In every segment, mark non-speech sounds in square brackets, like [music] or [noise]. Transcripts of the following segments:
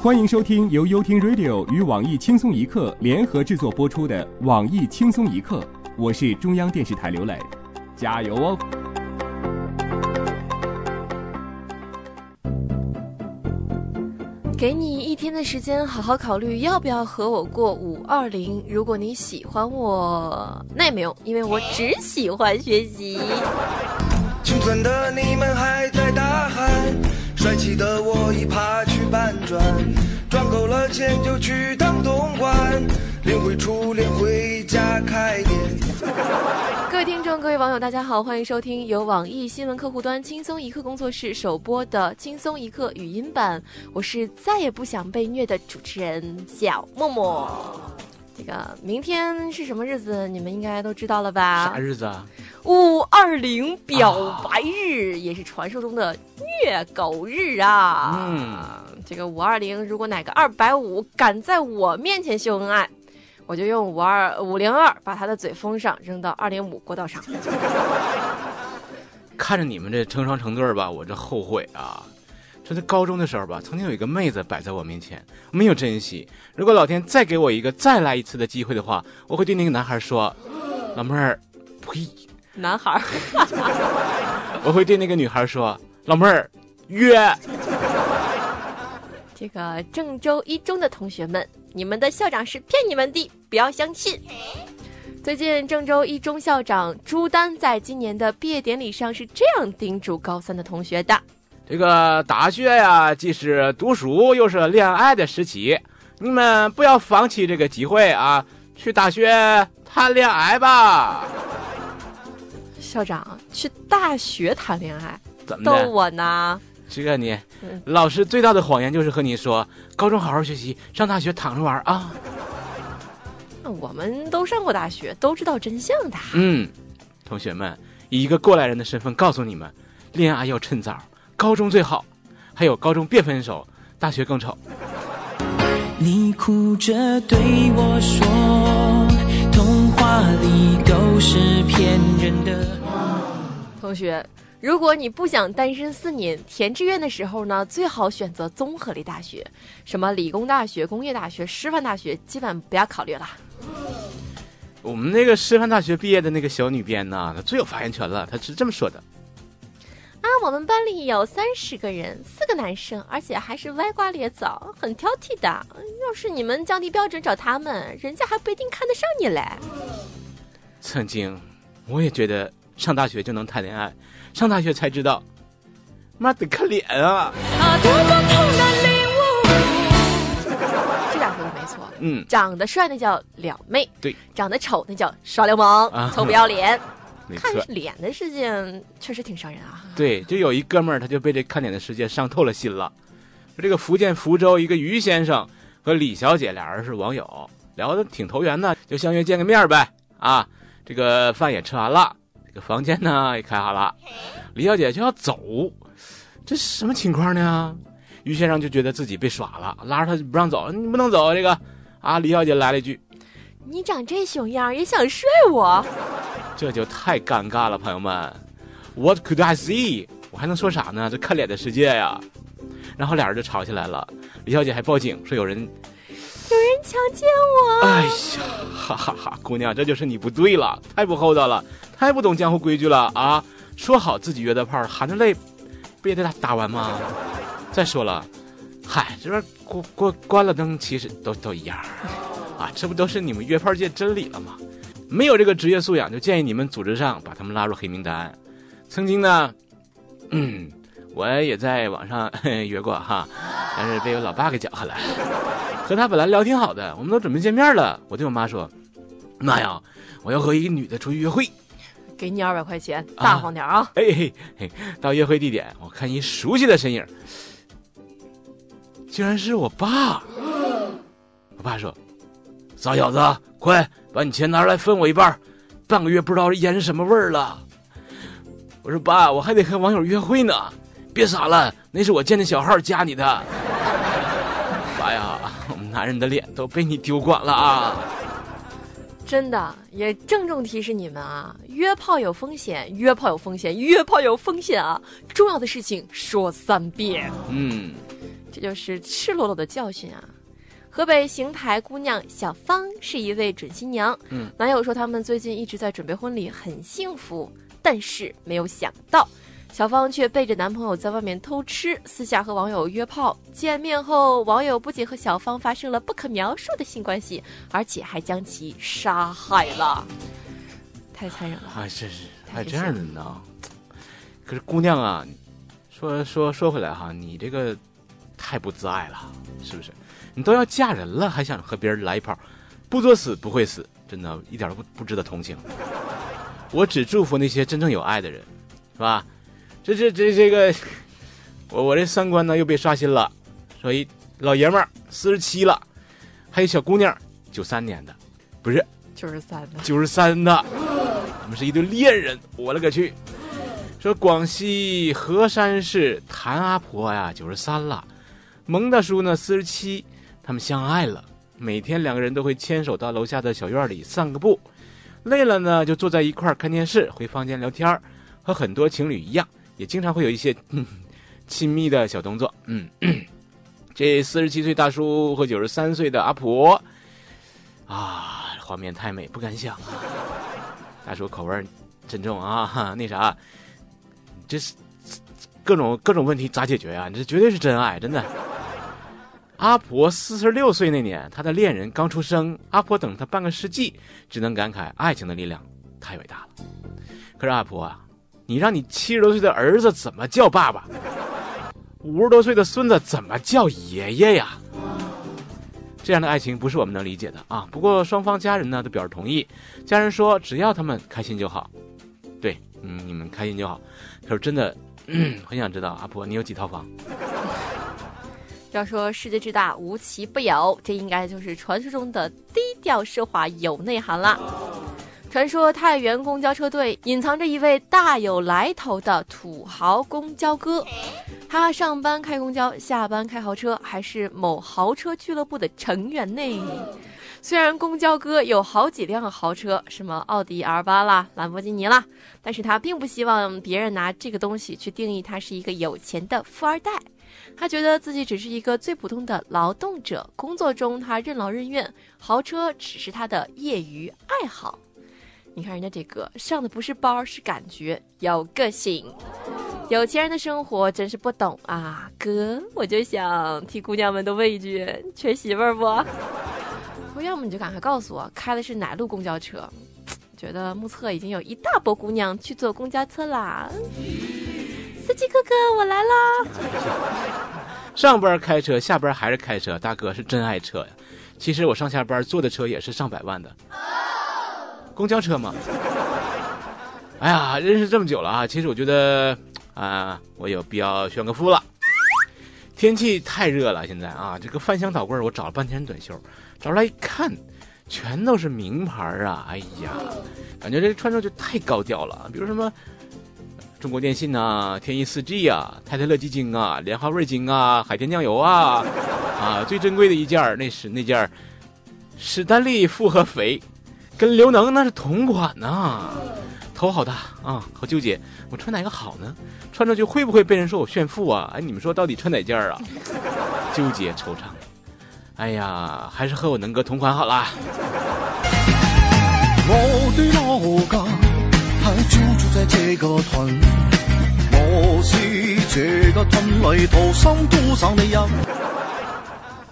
欢迎收听由优听 Radio 与网易轻松一刻联合制作播出的《网易轻松一刻》，我是中央电视台刘磊，加油哦！给你一天的时间，好好考虑要不要和我过五二零。如果你喜欢我，那也没用，因为我只喜欢学习。青春的你们还在大喊，帅气的我已爬去搬砖，赚够了钱就去当东莞，领回初恋回家开店。各位听众，各位网友，大家好，欢迎收听由网易新闻客户端轻松一刻工作室首播的轻松一刻语音版，我是再也不想被虐的主持人小默默。这个明天是什么日子？你们应该都知道了吧？啥日子啊？五二零表白日，也是传说中的虐狗日啊！嗯，这个五二零，如果哪个二百五敢在我面前秀恩爱，我就用五二五零二把他的嘴封上，扔到二零五过道上。[laughs] 看着你们这成双成对吧，我这后悔啊！这在高中的时候吧，曾经有一个妹子摆在我面前，没有珍惜。如果老天再给我一个再来一次的机会的话，我会对那个男孩说：“老妹儿，呸！”男孩，我会对那个女孩说：“老妹儿，约。”这个郑州一中的同学们，你们的校长是骗你们的，不要相信。最近，郑州一中校长朱丹在今年的毕业典礼上是这样叮嘱高三的同学的：“这个大学呀，既是读书又是恋爱的时期，你们不要放弃这个机会啊，去大学谈恋爱吧。”校长去大学谈恋爱，怎么逗我呢？这个你，老师最大的谎言就是和你说，高中好好学习，上大学躺着玩啊。我们都上过大学，都知道真相的。嗯，同学们，以一个过来人的身份告诉你们，恋爱要趁早，高中最好，还有高中别分手，大学更丑。你哭着对我说，童话里都是骗人的。同学，如果你不想单身四年，填志愿的时候呢，最好选择综合类大学，什么理工大学、工业大学、师范大学，基本不要考虑了。我们那个师范大学毕业的那个小女编呢，她最有发言权了，她是这么说的：啊，我们班里有三十个人，四个男生，而且还是歪瓜裂枣，很挑剔的。要是你们降低标准找他们，人家还不一定看得上你嘞。曾经，我也觉得。上大学就能谈恋爱，上大学才知道，妈的可怜啊！这俩说的没错，嗯，长得帅那叫撩妹，对，长得丑那叫耍流氓，臭不要脸。看脸的事件确实挺伤人啊。对，就有一哥们儿，他就被这看脸的世界伤透了心了。这个福建福州一个于先生和李小姐俩人是网友，聊得挺投缘的，就相约见个面呗。啊，这个饭也吃完了。这个房间呢也开好了，李小姐就要走，这是什么情况呢？于先生就觉得自己被耍了，拉着他不让走，你不能走这个。啊，李小姐来了一句：“你长这熊样也想睡我？”这就太尴尬了，朋友们。What could I see？我还能说啥呢？这看脸的世界呀。然后俩人就吵起来了，李小姐还报警说有人。有人强奸我！哎呀，哈哈哈！姑娘，这就是你不对了，太不厚道了，太不懂江湖规矩了啊！说好自己约的炮，含着泪，不也得打打完吗？再说了，嗨，这边关关关了灯，其实都都一样啊！这不都是你们约炮界真理了吗？没有这个职业素养，就建议你们组织上把他们拉入黑名单。曾经呢，嗯，我也在网上 [laughs] 约过哈，但是被我老爸给搅和了。和他本来聊挺好的，我们都准备见面了。我对我妈说：“妈呀，我要和一个女的出去约会，给你二百块钱，大方点啊！”嘿嘿嘿，到约会地点，我看一熟悉的身影，竟然是我爸。我爸说：“傻小子，快把你钱拿出来分我一半，半个月不知道烟是什么味儿了。”我说：“爸，我还得和网友约会呢，别傻了，那是我建的小号加你的。”爸呀！我们男人的脸都被你丢光了啊！真的，也郑重提示你们啊，约炮有风险，约炮有风险，约炮有风险啊！重要的事情说三遍。嗯，这就是赤裸裸的教训啊！河北邢台姑娘小芳是一位准新娘，嗯，男友说他们最近一直在准备婚礼，很幸福，但是没有想到。小芳却背着男朋友在外面偷吃，私下和网友约炮。见面后，网友不仅和小芳发生了不可描述的性关系，而且还将其杀害了，太残忍了！啊，是是，太还有这样的呢。可是姑娘啊，说说说回来哈，你这个太不自爱了，是不是？你都要嫁人了，还想和别人来一炮，不作死不会死，真的一点都不不值得同情。我只祝福那些真正有爱的人，是吧？这这这这个，[laughs] 我我这三观呢又被刷新了。所以老爷们儿四十七了，还有小姑娘九三年的，不是九十三的，九十三的，他们是一对恋人。我勒个去！说广西河山市谭阿婆呀，九十三了，蒙大叔呢四十七，他们相爱了，每天两个人都会牵手到楼下的小院里散个步，累了呢就坐在一块儿看电视，回房间聊天，和很多情侣一样，也经常会有一些、亲密的小动作。嗯，这四十七岁大叔和九十三岁的阿婆，啊，画面太美，不敢想啊。大叔口味儿真重啊，那啥，这是各种各种问题咋解决呀、这绝对是真爱，真的。阿婆四十六岁那年，她的恋人刚出生，阿婆等了他半个世纪，只能感慨爱情的力量太伟大了。可是阿婆啊，你让你七十多岁的儿子怎么叫爸爸？[laughs] 五十多岁的孙子怎么叫爷爷呀？这样的爱情不是我们能理解的啊！不过双方家人呢都表示同意，家人说只要他们开心就好。对，嗯，你们开心就好。可是真的，嗯，很想知道阿婆你有几套房？要说世界之大无奇不有，这应该就是传说中的低调奢华有内涵啦。传说太原公交车队隐藏着一位大有来头的土豪公交哥，他上班开公交，下班开豪车，还是某豪车俱乐部的成员呢。虽然公交哥有好几辆豪车，什么奥迪 R 八啦、兰博基尼啦，但是他并不希望别人拿这个东西去定义他是一个有钱的富二代。他觉得自己只是一个最普通的劳动者，工作中他任劳任怨，豪车只是他的业余爱好。你看人家这个上的不是包，是感觉，有个性。有钱人的生活真是不懂啊，哥，我就想替姑娘们都问一句：缺媳妇儿不？不要么你就赶快告诉我，开的是哪路公交车？觉得目测已经有一大波姑娘去坐公交车啦。司机哥哥，我来啦！上班开车，下班还是开车，大哥是真爱车呀。其实我上下班坐的车也是上百万的，公交车嘛。哎呀，认识这么久了啊，其实我觉得啊，我有必要炫个富了。天气太热了，现在啊，这个翻箱倒柜我找了半天短袖，找出来一看，全都是名牌啊！哎呀，感觉这穿着就太高调了，比如什么。中国电信啊，天翼 4G 啊，泰特乐鸡精啊，莲花味精啊，海天酱油啊，啊，最珍贵的一件，那是那件史丹利复合肥，跟刘能那是同款呐、头好大啊，好纠结，我穿哪个好呢？穿上去会不会被人说我炫富啊？哎，你们说到底穿哪件啊？纠结惆怅，哎呀，还是和我能哥同款好啦。我的老家还就住在这个屯，我是这个屯里土生土长的人。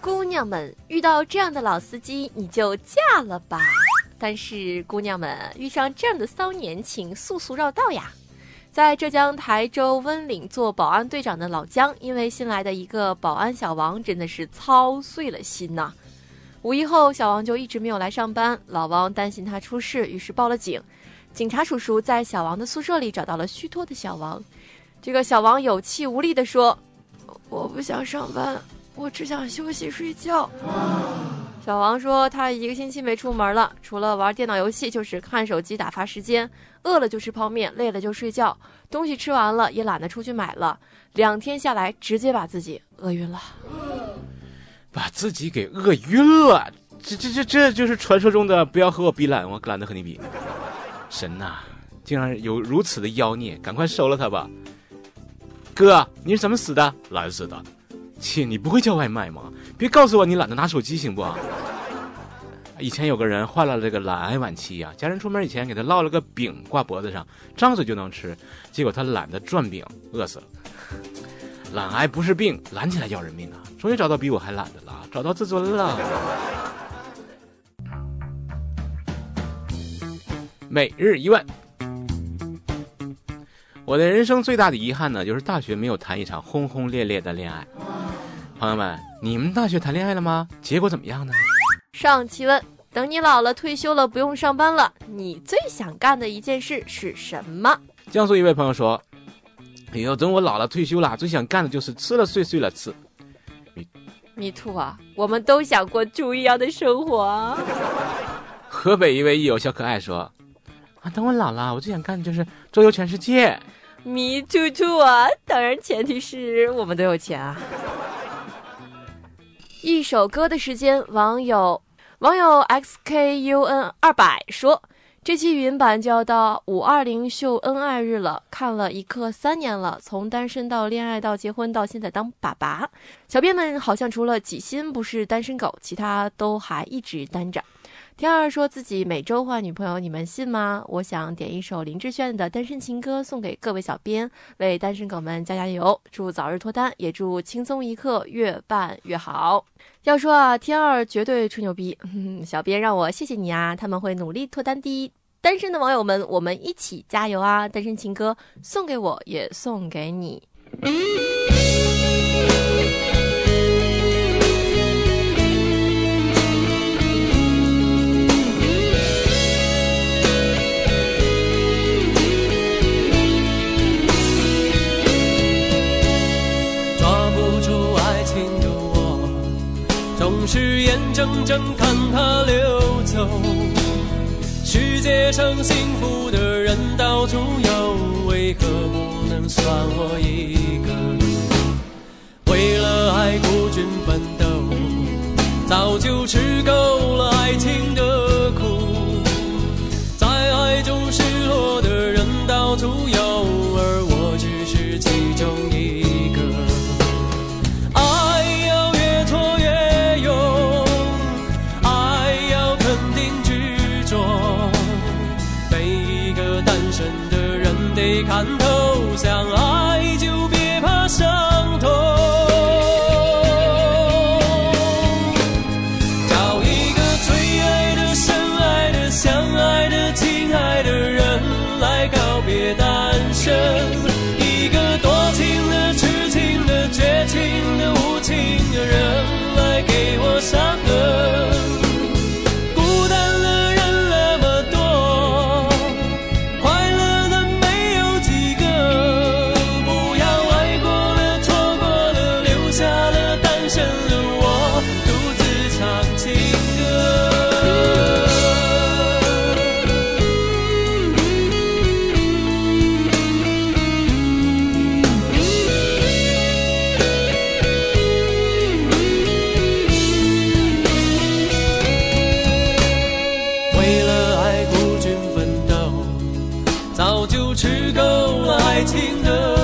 姑娘们遇到这样的老司机，你就嫁了吧。但是姑娘们遇上这样的骚年，请速速绕道呀！在浙江台州温岭做保安队长的老姜，因为新来的一个保安小王，真的是操碎了心呐、五一后，小王就一直没有来上班，老王担心他出事，于是报了警。警察叔叔在小王的宿舍里找到了虚脱的小王，这个小王有气无力地说：“我不想上班，我只想休息睡觉。”小王说，他一个星期没出门了，除了玩电脑游戏，就是看手机打发时间。饿了就吃泡面，累了就睡觉，东西吃完了也懒得出去买了。两天下来，直接把自己饿晕了。[laughs] 把自己给饿晕了，这这这这就是传说中的不要和我比懒，我懒得和你比。神呐、竟然有如此的妖孽，赶快收了他吧！哥，你是怎么死的？懒死的。亲，你不会叫外卖吗？别告诉我你懒得拿手机行不？以前有个人患了这个懒癌晚期呀、家人出门以前给他烙了个饼挂脖子上，张嘴就能吃，结果他懒得转饼，饿死了。懒癌不是病，懒起来要人命啊！终于找到比我还懒的了，找到自尊了。每日一问，我的人生最大的遗憾呢，就是大学没有谈一场轰轰烈烈的恋爱。朋友们，你们大学谈恋爱了吗？结果怎么样呢？上期问：等你老了退休了不用上班了，你最想干的一件事是什么？江苏一位朋友说：“哎呦，等我老了退休了，最想干的就是吃了睡，睡了吃。me too 啊，我们都想过猪一样的生活啊。”河北一位益友小可爱说：“等我老了，我最想干的就是周游全世界。me too too 啊，当然前提是我们都有钱啊。一首歌的时间，网友网友 xkun 二百说，这期语音版就要到五二零秀恩爱日了，看了一刻三年了，从单身到恋爱到结婚到现在当爸爸，小编们好像除了几心不是单身狗，其他都还一直单着。天二说自己每周换女朋友，你们信吗？我想点一首林志炫的《单身情歌》送给各位小编，为单身狗们加加油，祝早日脱单，也祝轻松一刻越办越好。要说啊，天二绝对吹牛逼，嗯、[laughs] 小编让我谢谢你啊，他们会努力脱单的。单身的网友们，我们一起加油啊！单身情歌送给我，也送给你。是眼睁睁看它流走。世界上幸福的人到处有，为何不能算我一个？为了爱孤军奋斗，早就吃的人得看透，想爱就别怕伤吃够了爱情的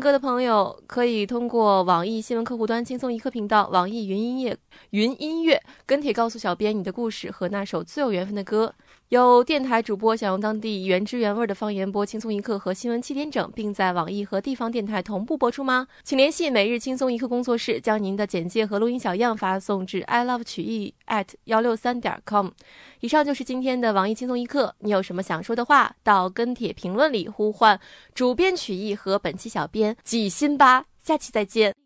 歌的朋友可以通过网易新闻客户端“轻松一刻”频道、网易云音乐、云音乐跟帖告诉小编你的故事和那首最有缘分的歌。有电台主播想用当地原汁原味的方言播《轻松一刻》和新闻七点整，并在网易和地方电台同步播出吗？请联系每日轻松一刻工作室，将您的简介和录音小样发送至 i love 曲艺 at 幺六三点 com。以上就是今天的网易轻松一刻，你有什么想说的话，到跟帖评论里呼唤主编曲艺和本期小编几辛巴。下期再见。